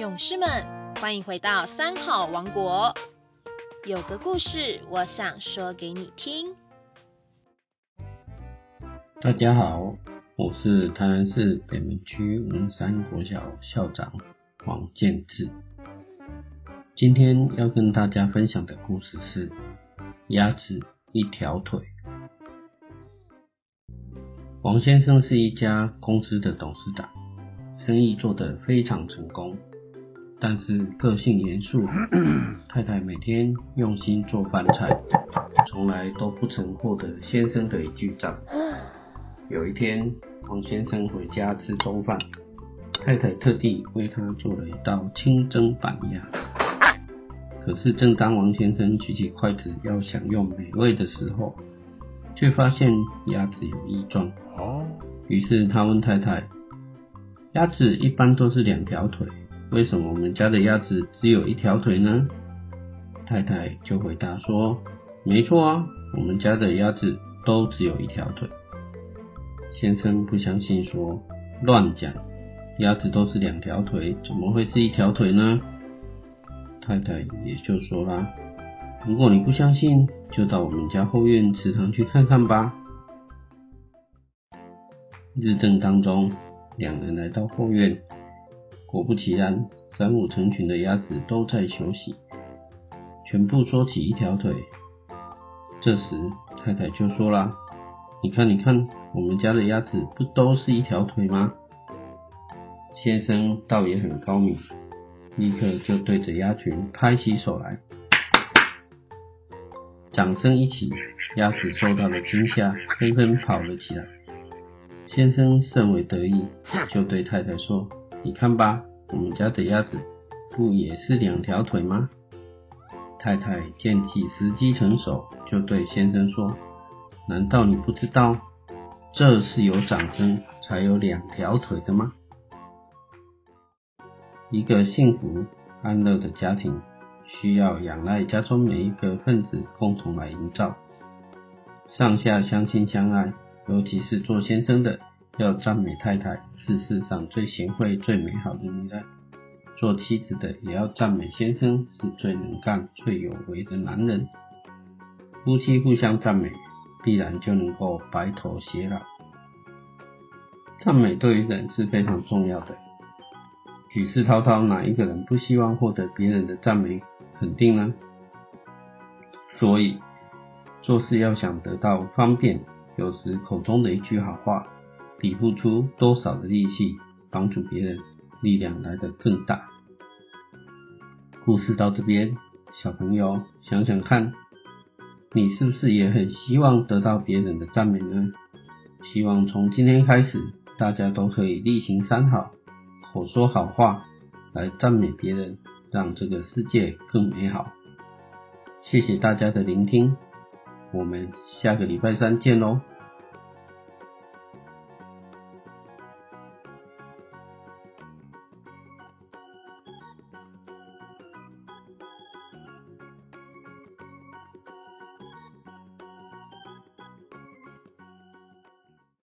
勇士们，欢迎回到三好王国。有个故事，我想说给你听。大家好，我是台南市北门区文山国小校长黄建志。今天要跟大家分享的故事是鸭子一条腿。王先生是一家公司的董事长，生意做得非常成功。但是个性严肃，太太每天用心做饭菜，从来都不曾获得先生的一句赞。有一天，王先生回家吃中饭，太太特地为他做了一道清蒸板鸭。可是，正当王先生举起筷子要享用美味的时候，却发现鸭子有异状。于是他问太太：“鸭子一般都是两条腿。”为什么我们家的鸭子只有一条腿呢？太太就回答说：“没错啊，我们家的鸭子都只有一条腿。”先生不相信，说：“乱讲，鸭子都是两条腿，怎么会是一条腿呢？”太太也就说啦：“如果你不相信，就到我们家后院池塘去看看吧。”日正当中，两人来到后院。果不其然，三五成群的鸭子都在休息，全部缩起一条腿。这时太太就说啦：“你看，你看，我们家的鸭子不都是一条腿吗？”先生倒也很高明，立刻就对着鸭群拍起手来。掌声一起，鸭子受到了惊吓，纷纷跑了起来。先生甚为得意，就对太太说。你看吧，我们家的鸭子不也是两条腿吗？太太见其时机成熟，就对先生说：“难道你不知道，这是有掌声才有两条腿的吗？”一个幸福安乐的家庭，需要仰赖家中每一个分子共同来营造。上下相亲相爱，尤其是做先生的。要赞美太太是世上最贤惠、最美好的女人；做妻子的也要赞美先生是最能干、最有为的男人。夫妻互相赞美，必然就能够白头偕老。赞美对于人是非常重要的。举世滔滔，哪一个人不希望获得别人的赞美肯定呢？所以做事要想得到方便，有时口中的一句好话。比付出多少的力气帮助别人，力量来得更大。故事到这边，小朋友想想看，你是不是也很希望得到别人的赞美呢？希望从今天开始，大家都可以力行三好，口说好话来赞美别人，让这个世界更美好。谢谢大家的聆听，我们下个礼拜三见喽。